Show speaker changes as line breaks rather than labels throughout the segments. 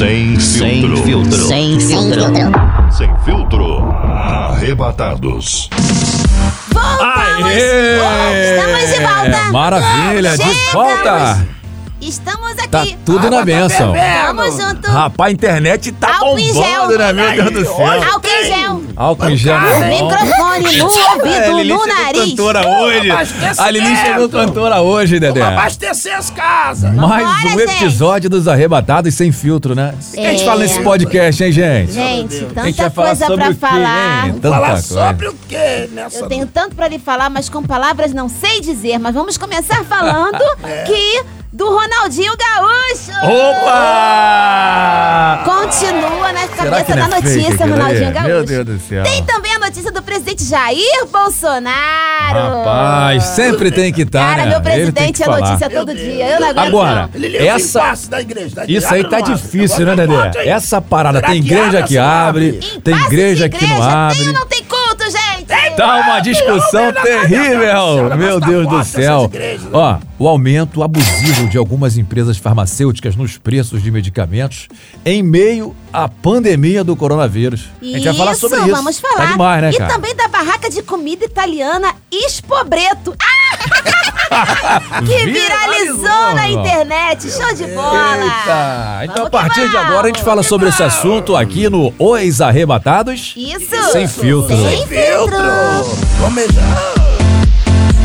Sem
Sem
filtro.
filtro.
Sem filtro.
Sem filtro. Arrebatados.
Voltamos!
Aê!
Estamos de volta!
Maravilha, de
Chegamos!
volta!
Estamos aqui!
Tá tudo na benção.
Tamo junto!
Rapaz, a internet tá
Álcool em
bombando,
gel.
né? Meu Deus do céu.
Álcool em gel!
Álcool em gel. mão.
Microfone no
É,
ouvido,
Lili
no
chegou
nariz!
cantora hoje. A Lili chegou cantora hoje, Dedé.
Abastecer as casas.
Mais
Vambora,
um
gente.
episódio dos Arrebatados Sem Filtro, né? O que a gente
É.
fala nesse podcast, hein, gente?
Gente,
a gente vai
tanta
falar
coisa
sobre
pra
quê,
falar.
hein? Tanta
Falar
coisa.
sobre o quê nessa
Eu tenho tanto pra lhe falar, mas com palavras não sei dizer. Mas vamos começar falando
É.
que do Ronaldinho Gaúcho!
Opa!
Continua na cabeça da
é fake
notícia,
aquilo
Ronaldinho
ali?
Gaúcho.
Meu Deus do céu.
Tem também a notícia do presidente Jair Bolsonaro.
Rapaz, sempre tem que estar,
Cara,
né?
meu presidente é
falar.
notícia todo dia. Eu não aguento
Agora,
não.
Leu
essa-
da igreja. da
Isso aí
igreja
tá difícil, né, Dedé? Essa parada,
Será
tem
que
igreja
abre,
que abre,
abre?
tem
de
igreja que não
igreja,
abre.
Tem ou não tem?
Tá uma discussão terrível, meu Deus do céu. Ó, o aumento abusivo de algumas empresas farmacêuticas nos preços de medicamentos em meio à pandemia do coronavírus. a gente vai falar sobre isso.
vamos falar.
Tá demais, né,
e
cara?
também da barraca de comida italiana Expobreto. Ah! que viralizou na internet. Show de bola.
Eita, então
Vamos
a partir de agora a gente fala sobre esse assunto aqui no Os Arrebatados.
Isso.
Sem filtro.
Sem filtro.
Vamos já.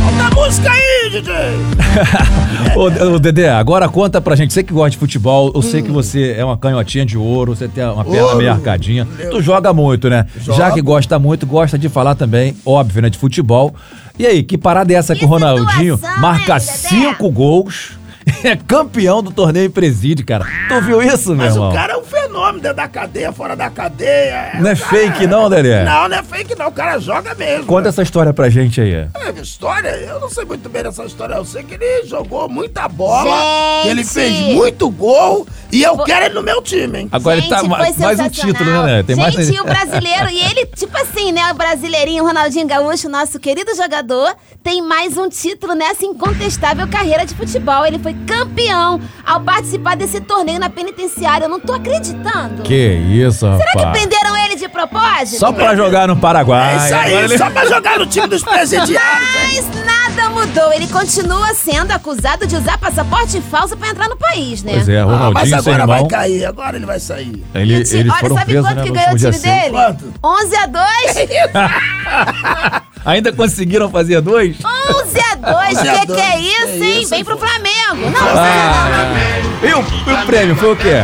Solta a música aí, DJ.
Ô, ô, Dedé, agora conta pra gente. Você que gosta de futebol, eu sei que
Hum.
você é uma canhotinha de ouro, você tem uma perna
Ouro.
meio arcadinha. Tu joga muito, né? Já que gosta muito, gosta de falar também, óbvio, né? De futebol. E aí, que parada é essa que,
Que
o Ronaldinho marca cinco gols? É campeão do torneio em presídio, cara. Tu viu isso, meu
Mas
irmão?
o cara é um fenômeno dentro da cadeia, fora da cadeia.
Não é
cara
fake não, Dedé?
Não, não é fake não. O cara joga mesmo.
Conta essa história pra gente aí.
É, história, eu não sei muito bem dessa história. Eu sei que ele jogou muita bola, que ele fez muito gol e eu quero ele no meu time, hein?
Agora
Gente,
ele tá
foi
ma- mais um título, né? Tem mais
Gente, e o brasileiro, e ele, tipo assim, né? O brasileirinho Ronaldinho Gaúcho, nosso querido jogador, tem mais um título nessa incontestável carreira de futebol. Ele foi campeão ao participar desse torneio na penitenciária. Eu não tô acreditando.
Que isso, rapaz.
Será que prenderam ele de propósito?
Só pra jogar no Paraguai.
É isso aí,
ele-
só pra jogar no time dos presidiários.
Mas nada mudou. Ele continua sendo acusado de usar passaporte falso pra entrar no país, né?
Pois é,
Ah, mas
Ronaldinho,
agora vai
irmão.
cair, agora ele vai sair.
Ele,
Gente,
eles
olha,
foram
sabe
presos,
quanto
né,
que ganhou o time dele?
Quanto?
11 a 2?
Ainda conseguiram fazer dois?
11 a 2,
11 a
que que é
2,
isso,
que
hein?
isso,
Vem pro? Flamengo. Não,
Ah, e, o, e o prêmio foi o quê?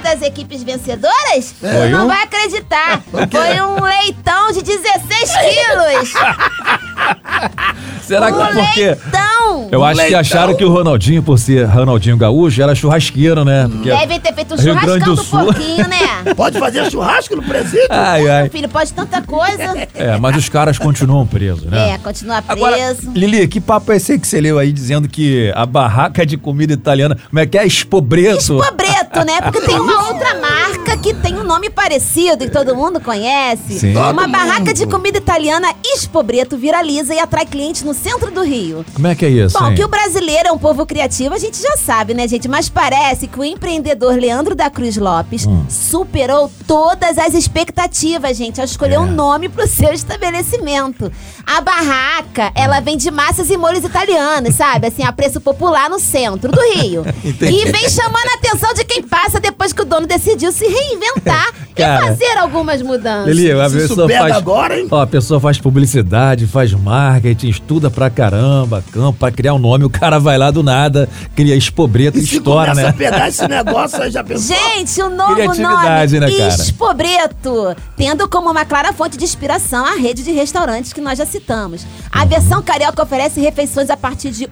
Das equipes vencedoras?
Foi
não
um?
vai acreditar. Foi um leitão de 16 quilos.
Será que
um
é porque...
leitão.
Eu acho que
leitão.
acharam que o Ronaldinho, por ser Ronaldinho Gaúcho, era churrasqueiro, né? Porque...
Devem ter feito um
Rio Grande
churrascão
do
do
Sul.
porquinho, né?
Pode fazer churrasco no presídio?
Ai,
Meu
ai.
filho, pode tanta coisa.
É, mas os caras continuam presos, né?
É, continua
Agora,
preso.
Lili, que papo é esse que você leu aí dizendo que a barraca de comida italiana, como é que é? Expobreto?
Expobreto, né? Porque tem uma outra marca que tem um nome parecido e todo mundo conhece.
Sim.
Uma barraca de comida italiana Expobreto viraliza e atrai clientes no centro do Rio.
Como é que é isso,
Bom,
hein?
que o brasileiro é um povo criativo, a gente já sabe, né, gente? Mas parece que o empreendedor Leandro da Cruz Lopes
Hum.
superou todas as expectativas, gente, ao escolher
É.
um nome pro seu estabelecimento. A barraca, ela vende massas e molhos italianos, sabe? Assim, a preço popular no centro do Rio.
Entendi.
e vem chamando a atenção de quem passa depois que o dono decidiu se reinventar
Cara.
e fazer algumas mudanças.
Lili, a
Se
pessoa
pega
faz.
agora, hein?
Ó, a pessoa faz publicidade, faz marketing, estuda pra caramba, campo, pra criar um nome, o cara vai lá do nada, cria expobreto e
se
estoura, né?
a pegar esse negócio aí, já pensou?
Gente, o novo nome,
né, cara?
Expobreto, tendo como uma clara fonte de inspiração a rede de restaurantes que nós já citamos. A versão carioca oferece refeições a partir de R$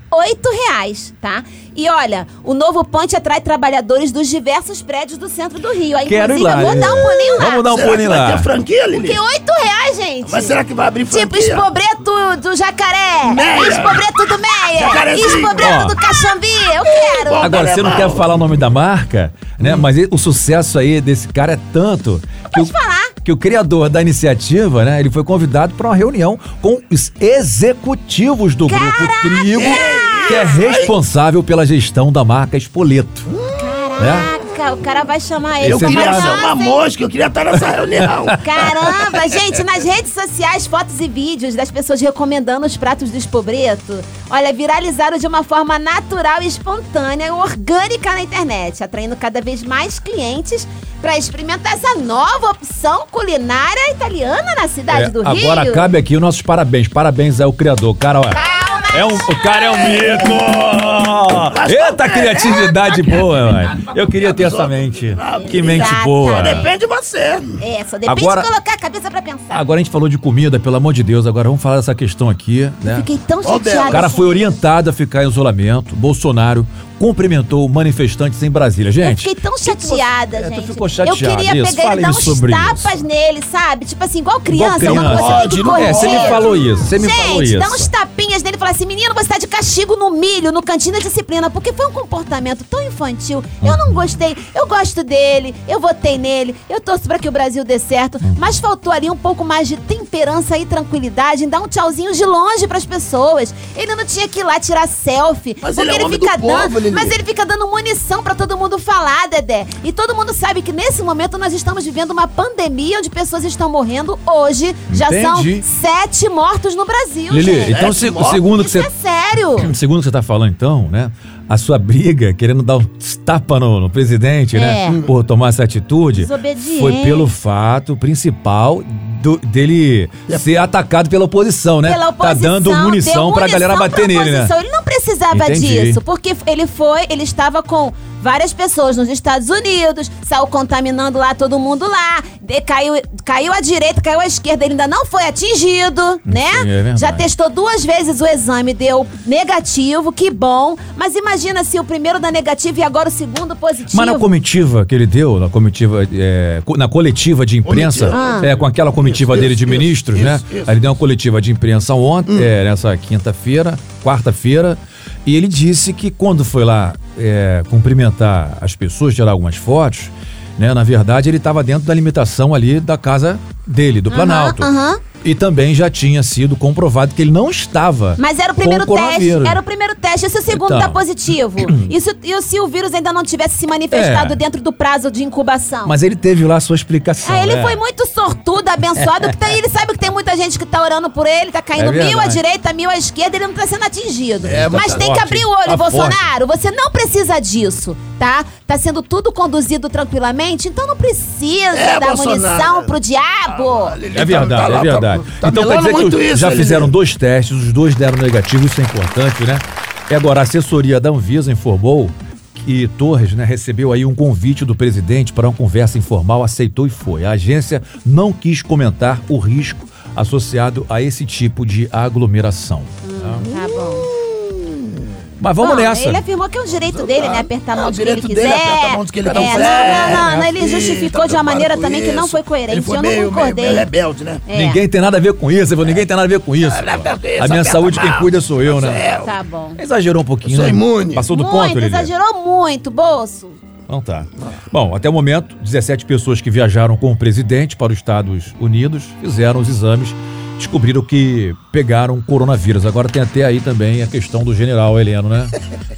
reais, tá? E olha, o novo ponte atrai trabalhadores dos diversos prédios do centro do Rio. Aí,
Quero ir
inclusive,
lá.
eu vou dar um pulinho lá.
Vamos dar um
será
pulinho
que vai
lá.
ter franquia, Lili?
Porque R$ reais, gente.
Mas será que vai abrir franquia?
Tipo, Expobreto do Jacaré,
Meia.
Expobreto do Meia,
Jacarezinho.
Expobreto
Ó.
do Caxambi, eu quero.
Bom,
Agora, você não quer falar o nome da marca, né? Mas e- o sucesso aí desse cara é tanto que o,
Pode falar.
que o criador da iniciativa, né? Ele foi convidado para uma reunião com os executivos do grupo Trigo, que é responsável pela gestão da marca Espoleto. Né?
Caraca, o cara vai chamar ele.
Eu queria ser uma mosca, eu queria estar nessa reunião.
Caramba, gente, nas redes sociais, fotos e vídeos das pessoas recomendando os pratos do Espobreto, olha, viralizaram de uma forma natural e espontânea e orgânica na internet, atraindo cada vez mais clientes para experimentar essa nova opção culinária italiana na cidade
É,
do Rio.
agora cabe aqui os nossos parabéns. Parabéns ao criador. Cara, olha. É um, o cara é um mito! Eita criatividade boa, velho. Eu queria ter essa mente. Que mente boa.
Depende de você.
É, só depende
Agora-
de colocar a cabeça pra pensar.
Agora a gente falou de comida, pelo amor de Deus. Agora vamos falar dessa questão aqui, né?
Fiquei tão
Ó,
chateada.
O cara
assim.
foi orientado a ficar em isolamento. Bolsonaro cumprimentou manifestantes em Brasília.
Eu
Gente,
fiquei tão chateada,
É, tu
gente.
ficou chateada,
Eu queria
isso.
pegar ele e dar uns
sobre
tapas
isso.
nele, sabe? Tipo assim, igual criança,
Igual
uma
criança.
coisa muito
É, você me
correta.
falou isso, você me
Gente,
falou isso.
dá uns tapinhas e fala assim, menino, você tá de castigo no milho, no cantinho da disciplina, porque foi um comportamento tão infantil. Eu não gostei, eu gosto dele, eu votei nele, eu torço pra que o Brasil dê certo, mas faltou ali um pouco mais de temperança e tranquilidade em dar um tchauzinho de longe pras pessoas. Ele não tinha que ir lá tirar selfie,
Mas
porque
ele é
ele fica
do povo,
dando,
Lili.
mas ele fica dando munição pra todo mundo falar, Dedé. E todo mundo sabe que nesse momento nós estamos vivendo uma pandemia onde pessoas estão morrendo hoje. Já
Entendi.
são sete mortos no Brasil,
Lili,
gente.
então se, o segundo que você
é sério.
Segundo o que você tá falando, então, né? A sua briga, querendo dar um tapa no, no presidente, né?
É.
Por tomar essa atitude, foi pelo fato principal do- dele ser atacado pela oposição, né?
Pela oposição,
tá dando
deu
munição pra galera
munição
bater
pra
nele, né?
Ele não precisava
Entendi.
disso, porque ele foi, ele estava com várias pessoas nos Estados Unidos, saiu contaminando lá todo mundo lá, de- caiu, caiu à direita, caiu à esquerda, ele ainda não foi atingido, né?
Sim, é.
Já testou duas vezes o exame, deu negativo, que bom. Mas imagina se o primeiro dá negativo e agora o segundo positivo.
Mas na comitiva que ele deu, na comitiva, é, na coletiva de imprensa,
Ah.
é, com aquela comitiva
Isso,
dele de
isso,
ministros,
isso,
né? Ele deu uma coletiva de imprensa ontem,
Hum.
é, nessa quinta-feira, quarta-feira, e ele disse que quando foi lá é, cumprimentar as pessoas, tirar algumas fotos, né? Na verdade, ele estava dentro da limitação ali da casa dele, do Planalto.
aham.
E também já tinha sido comprovado que ele não estava.
Mas era o primeiro
com
teste.
coronavírus.
Era o primeiro teste. E se o segundo
Então.
tá positivo? E se, e se o vírus ainda não tivesse se manifestado
É.
dentro do prazo de incubação?
Mas ele teve lá a sua explicação.
Aí ele
né?
foi muito sortudo, abençoado, que tá, ele sabe que tem muita gente que tá orando por ele, tá caindo
É
mil à direita, mil à esquerda, ele não tá sendo atingido.
É,
Mas
tá
tem que
forte,
abrir o olho,
tá
Bolsonaro. Você não precisa disso, tá? Tá sendo tudo conduzido tranquilamente, então não precisa
É,
dar
Bolsonaro.
munição pro diabo.
Ah,
É
tá-
verdade,
tá
é verdade.
Tá, tá
então quer dizer que
isso,
já fizeram dois testes, os dois deram negativo, isso é importante, né? E agora a assessoria da Anvisa informou que Torres né, recebeu aí um convite do presidente para uma conversa informal, aceitou e foi. A agência não quis comentar o risco associado a esse tipo de aglomeração.
Tá bom.
Mas vamos
Bom,
nessa.
Ele afirmou que é o direito dele, né? Apertar a
É,
mão de quem ele quiser.
apertar a mão de quem ele
é,
quiser,
Não, não, não,
né?
Ele justificou
tá
de uma maneira também que não foi coerente.
Ele foi
eu
meio,
não concordei.
meio rebelde, né?
É.
Ninguém tem nada a ver com isso, ninguém tem nada a ver com isso. A minha saúde quem cuida sou eu, né?
É,
Tá bom.
Exagerou um pouquinho,
Sou
né?
imune.
Passou do
muito,
ponto, Lili?
exagerou muito, bolso.
Então tá. Bom, até o momento, 17 pessoas que viajaram com o presidente para os Estados Unidos fizeram os exames, descobriram que pegaram coronavírus. Agora tem até aí também a questão do general Heleno, né?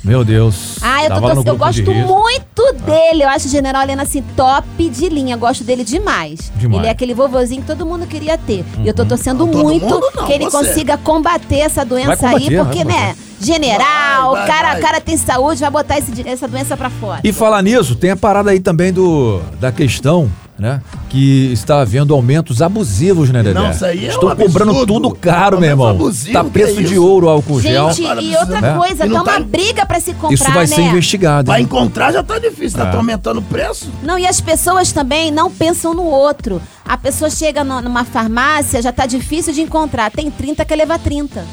Meu Deus.
Ah, eu, tô torcendo, eu
de
gosto
risco.
muito dele. Eu acho o General Helena assim, top de linha. Gosto dele demais.
Demais.
Ele é aquele vovozinho que todo mundo queria ter. E eu tô torcendo
Não,
muito
mundo não,
que ele
você.
consiga combater essa doença
combater,
aí, porque, né? General,
Vai, vai,
o cara,
vai.
cara tem saúde, vai botar esse- essa doença pra fora.
E falar nisso, tem a parada aí também do da questão, né? Que está havendo aumentos abusivos, né, Dedé?
Não, isso aí é
Estão
um
cobrando
absurdo.
tudo caro, meu irmão.
abusivo,
tá
que
preço
é
de ouro álcool gel.
Gente, e outra
É.
coisa,
E não
tá uma
tá-
briga pra se comprar,
Isso vai ser
né?
investigado.
Pra
hein?
encontrar já tá difícil, tá,
É.
tá aumentando o preço.
Não, e as pessoas também não pensam no outro. A pessoa chega no- numa farmácia, já tá difícil de encontrar. Tem 30, quer levar 30.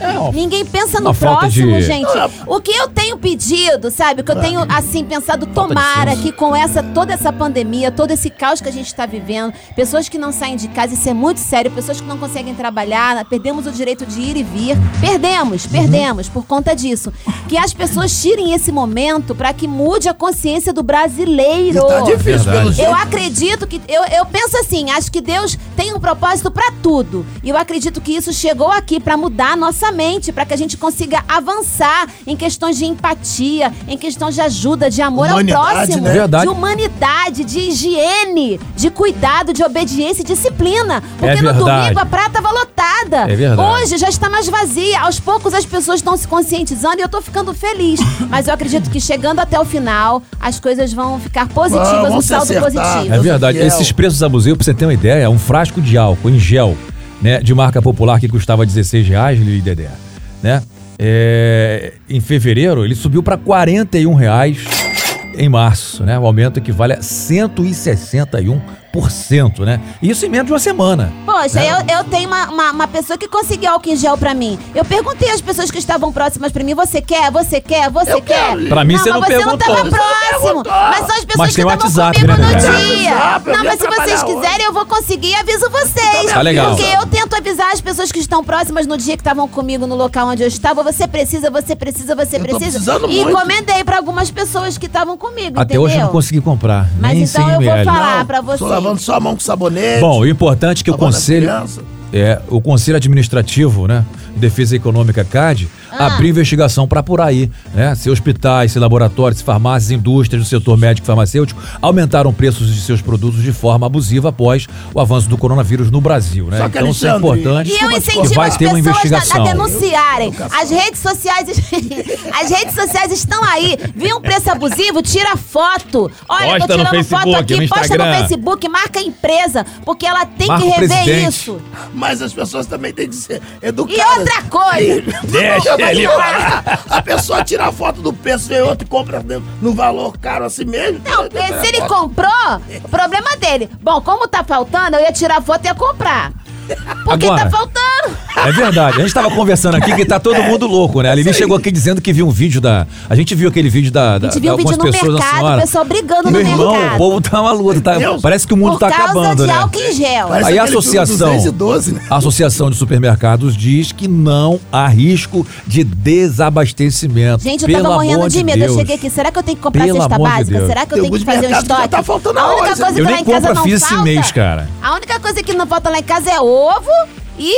É, ó,
Ninguém pensa
Uma
no
falta
próximo,
de-
gente. O que eu tenho pedido, sabe? O que eu tenho, assim, pensado,
Falta de
tomara
senso.
que com essa, toda essa pandemia, todo esse caos que a gente tá vivendo, pessoas que não saem de casa, isso é muito sério, pessoas que não conseguem trabalhar, perdemos o direito de ir e vir. Perdemos,
Uhum.
perdemos por conta disso. Que as pessoas tirem esse momento para que mude a consciência do brasileiro.
tá difícil,
Verdade.
pelo jeito.
Eu acredito que. Eu, eu penso assim, acho que Deus tem um propósito pra tudo. E eu acredito que isso chegou aqui pra mudar a nossa para que a gente consiga avançar em questões de empatia, em questões de ajuda, de amor
Humanidade,
ao próximo,
né?
Verdade.
de humanidade, de higiene, de cuidado, de obediência e disciplina. Porque no
verdade.
domingo a praia tava lotada.
É verdade.
Hoje já está mais vazia. Aos poucos as pessoas estão se conscientizando e eu tô ficando feliz. Mas eu acredito que chegando até o final, as coisas vão ficar positivas,
Vão- vão
um saldo
acertar.
positivo.
É verdade.
é.
Esses preços abusivos, pra você ter uma ideia, um frasco de álcool em gel, né, de marca popular que custava 16 reais, Lili Dedé, né? É, em fevereiro, ele subiu para 41 reais em março, né? O aumento equivale a 161%, né? Isso em menos de uma semana.
Poxa, eu, eu tenho uma, uma, uma pessoa que conseguiu álcool em gel pra mim. Eu perguntei às pessoas que estavam próximas pra mim: você quer? Você quer? Você
Eu
quer?
quero.
Pra mim, você não
mas você
perguntou.
não tava próximo. Mas são as pessoas
Mas
que estavam
WhatsApp,
comigo
né,
no dia.
WhatsApp,
não, mas se vocês quiserem, eu vou conseguir e aviso vocês.
Tá legal.
Porque eu tento avisar as pessoas que estão próximas no dia que estavam comigo no local onde eu estava. Você precisa, você precisa, você
Eu
precisa. E
muito.
encomendei pra algumas pessoas que estavam comigo.
Até
entendeu?
hoje eu não consegui comprar,
Mas
nem
então
100
eu vou falar
Não,
pra você.
Lavando só a mão com sabonete.
Bom, o importante é que o conselho. É, o Conselho Administrativo, né, de Defesa Econômica CAD,
Ah.
abriu investigação para apurar aí, né, se hospitais, se laboratórios, se farmácias, indústrias do setor médico e farmacêutico aumentaram preços de seus produtos de forma abusiva após o avanço do coronavírus no Brasil, né?
Só que,
então isso é importante.
E eu incentivo
vai
as
ter uma
pessoas a- a,
investigação.
denunciarem. As redes sociais, as redes sociais estão aí. Viu um preço abusivo? Tira foto. Olha,
Posta
tô tirando
Facebook,
foto aqui,
no
posta no. Facebook, marca a empresa, porque ela tem
Marca
que rever isso.
Mas as pessoas também têm que ser educadas.
E outra coisa,
Deixa
Eu vou
ele
falar. A pessoa tira a foto do preço, vem outro e compra no valor caro assim mesmo.
não, se ele comprou, o problema dele. Bom, como tá faltando, eu ia tirar foto e ia comprar. Porque
Agora,
tá faltando.
É verdade. A gente tava conversando aqui que tá todo mundo louco, né? A Lili chegou aqui dizendo que viu um vídeo da. A gente viu aquele vídeo da. da
A gente viu um vídeo no
pessoas,
mercado, o pessoal brigando no
Meu irmão,
mercado.
o povo tá uma luta. Tá, parece que o mundo
Por
tá
causa
acabando,
de
né?
álcool em gel.
Parece
Aí a associação,
212, né?
a Associação de Supermercados diz que não há risco de desabastecimento.
Gente, eu
Pelo
tava morrendo de medo.
Deus.
Eu cheguei aqui. Será que eu tenho que comprar
Pelo
cesta
de
básica?
Deus.
Será que eu
Tem
tenho que fazer um
já
estoque?
tá faltando
a única coisa que
Eu
lá
nem
em casa não falta. A única coisa que não falta lá em casa é ovo e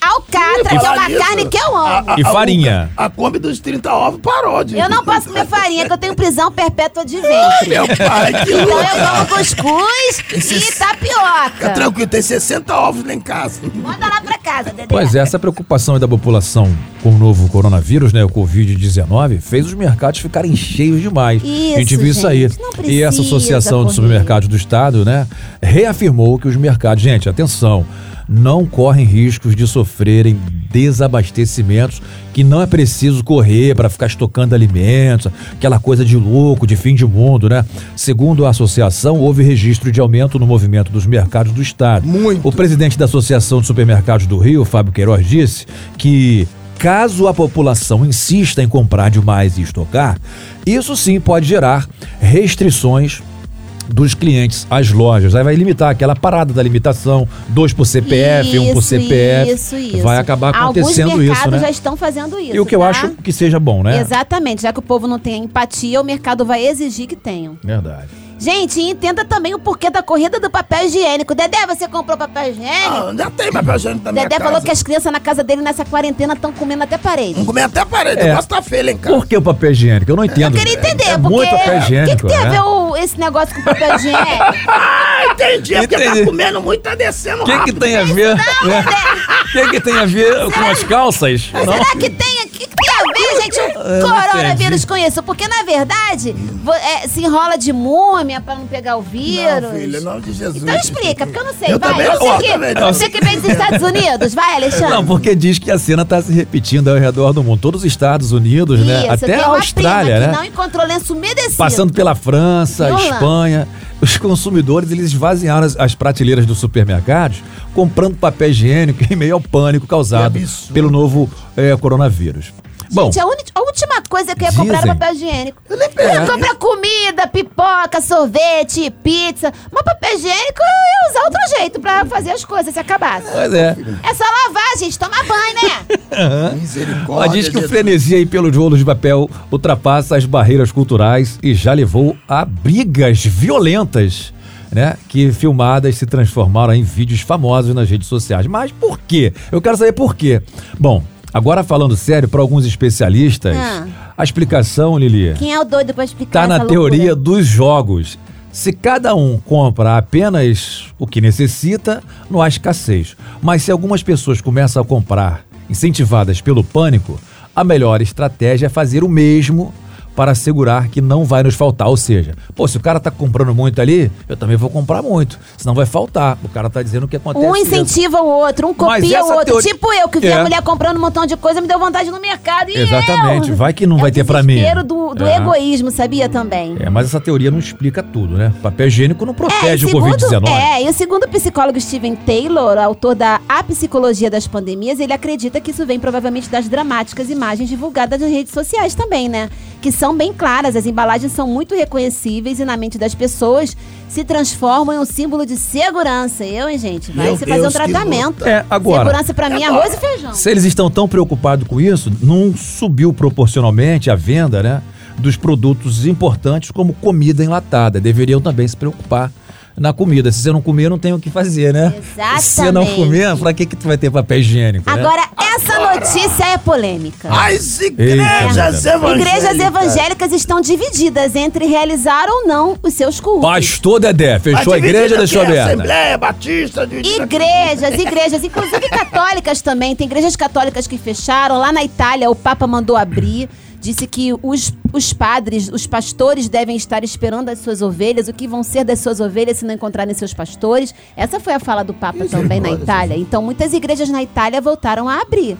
alcatra, que é uma carne que eu amo.
a-
E
a-
farinha.
A, Kombi dos 30 ovos parou de.
Eu não posso comer farinha, que eu tenho prisão perpétua de ventre.
Meu pai, que
Então
louco.
eu como cuscuz e
Fica
tapioca.
tranquilo, tem 60 ovos lá em casa.
Manda lá pra casa, Dedé.
Pois é, essa preocupação aí da população com o novo coronavírus, né, o Covid-19, fez os mercados ficarem cheios demais.
Isso,
a gente viu isso aí.
gente,
E essa Associação de. Supermercados do Estado, né, reafirmou que os mercados, gente, atenção, não correm riscos de sofrerem desabastecimentos, que não é preciso correr para ficar estocando alimentos, aquela coisa de louco, de fim de mundo, né? Segundo a associação, houve registro de aumento no movimento dos mercados do estado.
Muito.
O presidente da Associação de Supermercados do Rio, Fábio Queiroz, disse que caso a população insista em comprar demais e estocar, isso sim pode gerar restrições dos clientes às lojas. Aí vai limitar aquela parada da limitação, dois por CPF, um por
Isso,
CPF.
Isso, isso.
Vai acabar acontecendo
Alguns
isso,
mercados
né?
já estão fazendo isso.
E o que eu
tá?
acho que seja bom, né?
Exatamente, já que o povo não tem empatia, o mercado vai exigir que tenham.
Verdade.
Gente, entenda também o porquê da corrida do papel higiênico. Dedé, você comprou papel higiênico?
Ah, já tem papel higiênico minha
Dedé
casa.
falou que as crianças na casa dele nessa quarentena estão comendo até parede.
Não comer até a parede,
É.
o negócio tá feio em casa.
Por que o papel higiênico? Eu não entendo.
Eu queria entender,
é, é
porque
muito papel
o que,
higiênico,
que tem a
né?
ver o- esse negócio com papel higiênico?
Ah, entendi. É porque
Entendi.
tá comendo muito, tá descendo
O que, que tem a ver? né? O que, que tem a ver com as calças? Não.
Será que tem, que, que tem a gente, o
Eu não
coronavírus com isso? Porque, na verdade, é, se enrola de múmia pra não pegar o vírus.
Não, em nome de Jesus.
Então explica, porque eu não sei.
Eu
vai,
também
você,
não,
que,
também não.
você que vem dos Estados Unidos, vai, Alexandre.
Não, porque diz que a cena está se repetindo ao redor do mundo. Todos os Estados Unidos, né?
Isso,
Até
tem
a Austrália, né?
que não encontrou lenço umedecido.
Passando pela França. Espanha. Os consumidores, eles esvaziaram as, as prateleiras dos supermercados comprando papel higiênico em meio ao pânico causado pelo novo eh, coronavírus. Bom,
Gente, a, uni- a última coisa que eu ia comprar era
Dizem.
papel higiênico.
Eu nem
Eu ia comprar comida, pipoca, sorvete, pizza. Mas papel higiênico eu ia usar outro jeito pra fazer as coisas se acabasse.
pois é.
É só lavar, gente, tomar banho, né?
Misericórdia.
Ela diz que o
Jesus.
frenesi aí pelos rolos de papel ultrapassa as barreiras culturais e já levou a brigas né? Que filmadas se transformaram em vídeos famosos nas redes sociais. Mas por quê? Eu quero saber por quê. Bom, Agora falando sério, para alguns especialistas,
Ah.
a explicação, Lili,
Quem é o doido pra explicar
tá na teoria
loucura?
dos jogos. Se cada um compra apenas o que necessita, não há escassez. Mas se algumas pessoas começam a comprar incentivadas pelo pânico, a melhor estratégia é fazer o mesmo para assegurar que não vai nos faltar. Ou seja, pô, se o cara tá comprando muito ali, eu também vou comprar muito, senão vai faltar. O cara tá dizendo o que acontece.
Um
mesmo.
incentiva o outro, um copia o outro.
teoria-
Tipo eu, que vi a
É.
mulher comprando um montão de coisa, me deu vontade no mercado. E
Exatamente.
eu?
Vai que não
é
vai
o
ter pra mim.
do, do
É.
egoísmo, sabia também?
É, mas essa teoria não explica tudo, né? Papel higiênico não
É,
protege o
segundo,
Covid-19.
é, e o segundo psicólogo Steven Taylor, autor da A Psicologia das Pandemias, ele acredita que isso vem provavelmente das dramáticas imagens divulgadas nas redes sociais também, né? Que são bem claras, as embalagens são muito reconhecíveis e na mente das pessoas se transformam em um símbolo de segurança. Eu, hein, gente? Vai
Meu
se fazer um
Deus,
tratamento.
É, agora-
Segurança pra mim é arroz e feijão.
Se eles estão tão preocupados com isso, não subiu proporcionalmente a venda, né? Dos produtos importantes como comida enlatada. Deveriam também se preocupar na comida. Se você não comer, não tem o que fazer, né?
Exatamente.
Se você não comer, pra que, que tu vai ter papel higiênico? né?
Agora, essa notícia é polêmica.
As
Eita,
igrejas
meu
evangélicas.
Igrejas evangélicas estão divididas entre realizar ou não os seus cultos.
Pastor Dedé, fechou a igreja ou deixou aberta?
Assembleia Batista. aqui.
Igrejas, igrejas, inclusive católicas também. Tem igrejas católicas que fecharam. Lá na Itália, o Papa mandou abrir. Disse que os, os padres, os pastores devem estar esperando as suas ovelhas. O que vão ser das suas ovelhas se não encontrarem seus pastores? Essa foi a fala do Papa também na Itália. Então, muitas igrejas na Itália voltaram a abrir.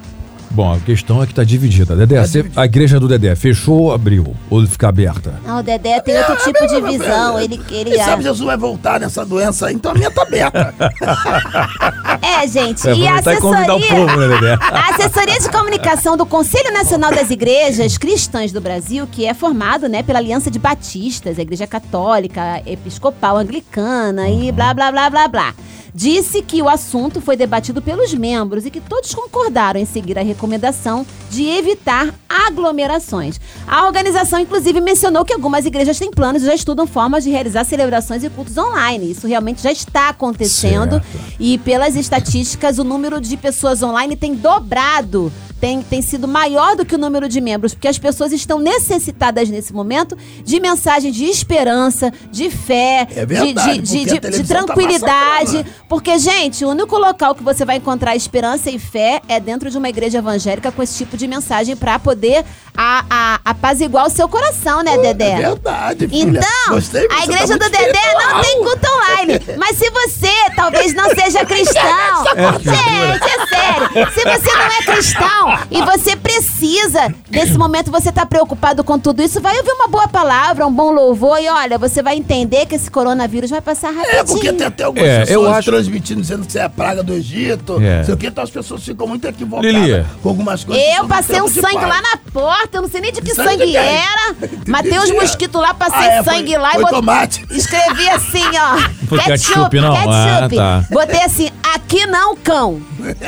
Bom, a questão é que tá dividida. Dedé, você- a igreja do Dedé fechou ou abriu? Ou fica aberta?
Ah, o Dedé tem outro tipo de visão. Ele, ele é-
sabe Jesus vai voltar nessa doença aí, então a minha tá aberta.
É, gente.
É,
e a
e
assessoria,
povo, né, Dedé?
a assessoria de comunicação do Conselho Nacional das Igrejas Cristãs do Brasil, que é formado, né, pela Aliança de Batistas, a Igreja Católica, Episcopal, Anglicana e blá blá blá blá blá. Disse que o assunto foi debatido pelos membros e que todos concordaram em seguir a recomendação de evitar aglomerações. A organização, inclusive, mencionou que algumas igrejas têm planos e já estudam formas de realizar celebrações e cultos online. Isso realmente já está acontecendo.
Certo.
E pelas estatísticas, o número de pessoas online tem dobrado. Tem, tem sido maior do que o número de membros, porque as pessoas estão necessitadas nesse momento de mensagem de esperança, de fé,
É
de-
verdade,
de, de, de- de
tá
tranquilidade.
massacrando.
porque, gente, o único local que você vai encontrar esperança e fé é dentro de uma igreja evangélica com esse tipo de mensagem para poder a, a, apaziguar o seu coração, né, Dedé?
É verdade, filha.
Então,
Gostei,
a
você
igreja
tá
do Dedé não tem culto online. Mas se você talvez não seja cristão, gente, é sério. Se você não é cristão e você precisa, nesse momento você tá preocupado com tudo isso, vai ouvir uma boa palavra, um bom louvor e olha, você vai entender que esse coronavírus vai passar rapidinho.
É, porque tem até algumas
É,
pessoas
eu acho-
transmitindo dizendo que isso é a praga do Egito.
É.
Não sei o que, então as pessoas ficam muito equivocadas
Lili.
com algumas coisas.
Eu passei um sangue
paz.
lá na porta, eu não sei nem de que
Sangue
sangue era. Matei uns mosquitos lá, passei
Ah, é, foi-
sangue lá e
foi
botei.
tomate.
Escrevi assim, ó.
Foi ketchup, não?
ketchup.
Ah, tá.
Botei assim, aqui não, cão.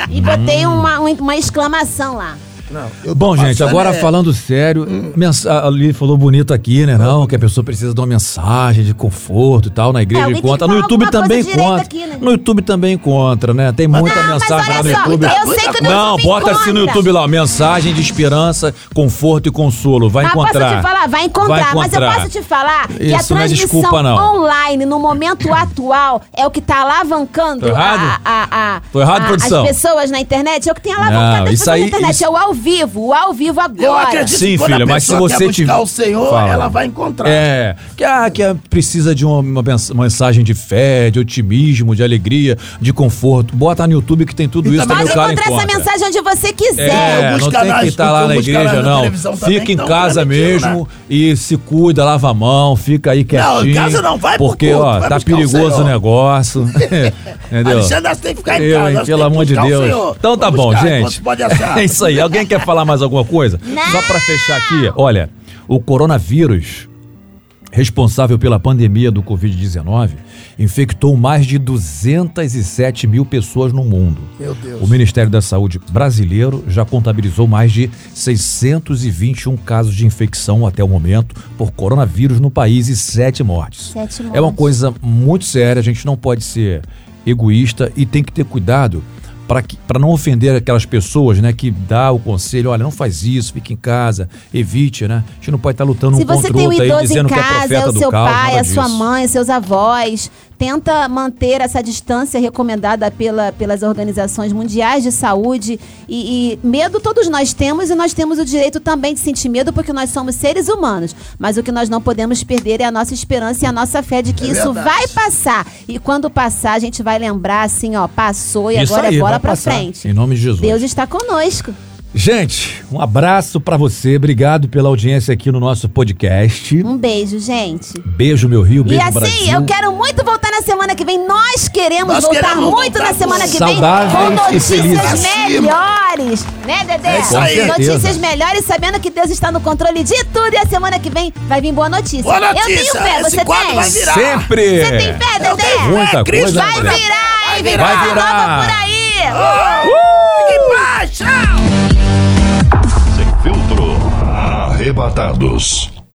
E botei uma, uma exclamação lá.
Não,
Bom, gente, agora
é,
falando sério, mensa- a Lili falou bonito aqui, né? Não, que a pessoa precisa de uma mensagem de conforto e tal. Na
É,
igreja
que
No YouTube também encontra.
aqui, né?
No YouTube também encontra, né? Tem muita
Não,
mensagem lá no
só,
YouTube.
eu sei que no
Não,
YouTube
bota assim no. YouTube lá, mensagem de esperança, conforto e consolo. Vai
Mas
encontrar.
posso te falar, vai encontrar,
Vai
mas eu
encontrar.
posso te falar que a
Isso não é
transmissão
desculpa, não.
online no momento atual é o que tá alavancando
Tô errado?
a, a, a-
Tô errado,
a-
produção?
as pessoas na internet, é o que tem alavancado
Não,
as
isso
pessoas
aí-
na internet,
isso-
é o ao vivo, o ao vivo
Eu
agora.
acredito
Sim,
que
filha,
a
mas se você tiver-
o Senhor,
Fala.
ela vai encontrar.
É, que, ah, que ah, precisa de uma, uma mens- uma mensagem de fé, de otimismo, de alegria, de conforto. Bota no YouTube que tem tudo
E
isso,
também
também
Pode encontrar essa
encontra.
mensagem onde você quiser.
É, não tem que estar lá na igreja, não.
também
Fica em
tão
casa
transmitindo,
mesmo e se cuida, lava a mão, fica aí quietinho.
em casa não, vai pro
Porque,
culto,
ó,
vai
tá
o
perigoso o negócio. Entendeu?
Alexandre, tem que ficar em
Eu,
casa.
pelo amor de Deus. Então tá bom, gente.
enquanto Pode achar.
É isso aí. Alguém quer falar mais alguma coisa? Só pra fechar aqui, olha, o coronavírus responsável pela pandemia do Covid-19 infectou mais de 207 mil pessoas no mundo.
Meu Deus.
O Ministério da Saúde brasileiro já contabilizou mais de 621 casos de infecção até o momento por coronavírus no país e sete mortes.
Sete
É uma
mortes.
coisa muito séria, a gente não pode ser egoísta e tem que ter cuidado para não ofender aquelas pessoas, né, que dá o conselho, olha, não faz isso, fique em casa, evite, né? A gente não pode estar lutando
Se
um contra o
um
outro aí dizendo que é
casa, é
profeta
o
do
seu
caos,
pai,
nada
a sua mãe, seus avós. Tenta manter essa distância recomendada pela, pelas organizações mundiais de saúde. E, e medo todos nós temos e nós temos o direito também de sentir medo porque nós somos seres humanos. Mas o que nós não podemos perder é a nossa esperança e a nossa fé de que
É
isso
verdade.
vai passar. E quando passar, a gente vai lembrar assim, ó, passou e
Isso
agora
aí,
é bola
passar,
frente.
Em nome de Jesus.
Deus está conosco.
Gente, um abraço pra você. Obrigado pela audiência aqui no nosso podcast.
Um beijo, gente.
Beijo, meu Rio.
E
Beijo,
assim,
Brasil.
eu quero muito voltar na semana que vem. Nós queremos
Nós
voltar
queremos
muito
voltar
na semana que
saudáveis
vem com
e
notícias melhores. Né, Dedé?
É isso aí.
Notícias melhores, sabendo que Deus está no controle de tudo. E a semana que vem vai vir boa notícia.
Boa
Eu
notícia,
tenho fé,
esse
você tem?
vai virar.
Sempre.
Você tem fé,
Eu
Dedé?
tenho fé,
Muita coisa,
Vai virar, hein?
Vai
Vem
virar.
coisa
Vai
nova
virar.
por aí.
Em paz, tchau!
Arrebatados.